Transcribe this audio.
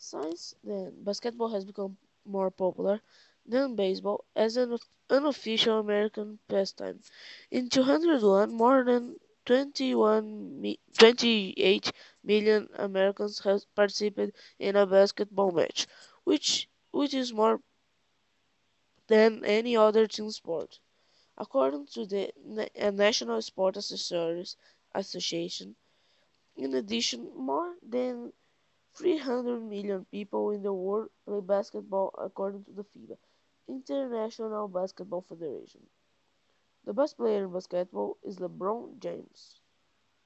Since then, basketball has become more popular than baseball as an unofficial American pastime. In 2001, more than 21 28 million Americans have participated in a basketball match, which which is more than any other team sport. According to the National Sport Association, in addition, more than 300 million people in the world play basketball according to the FIBA, International Basketball Federation. The best player in basketball is LeBron James.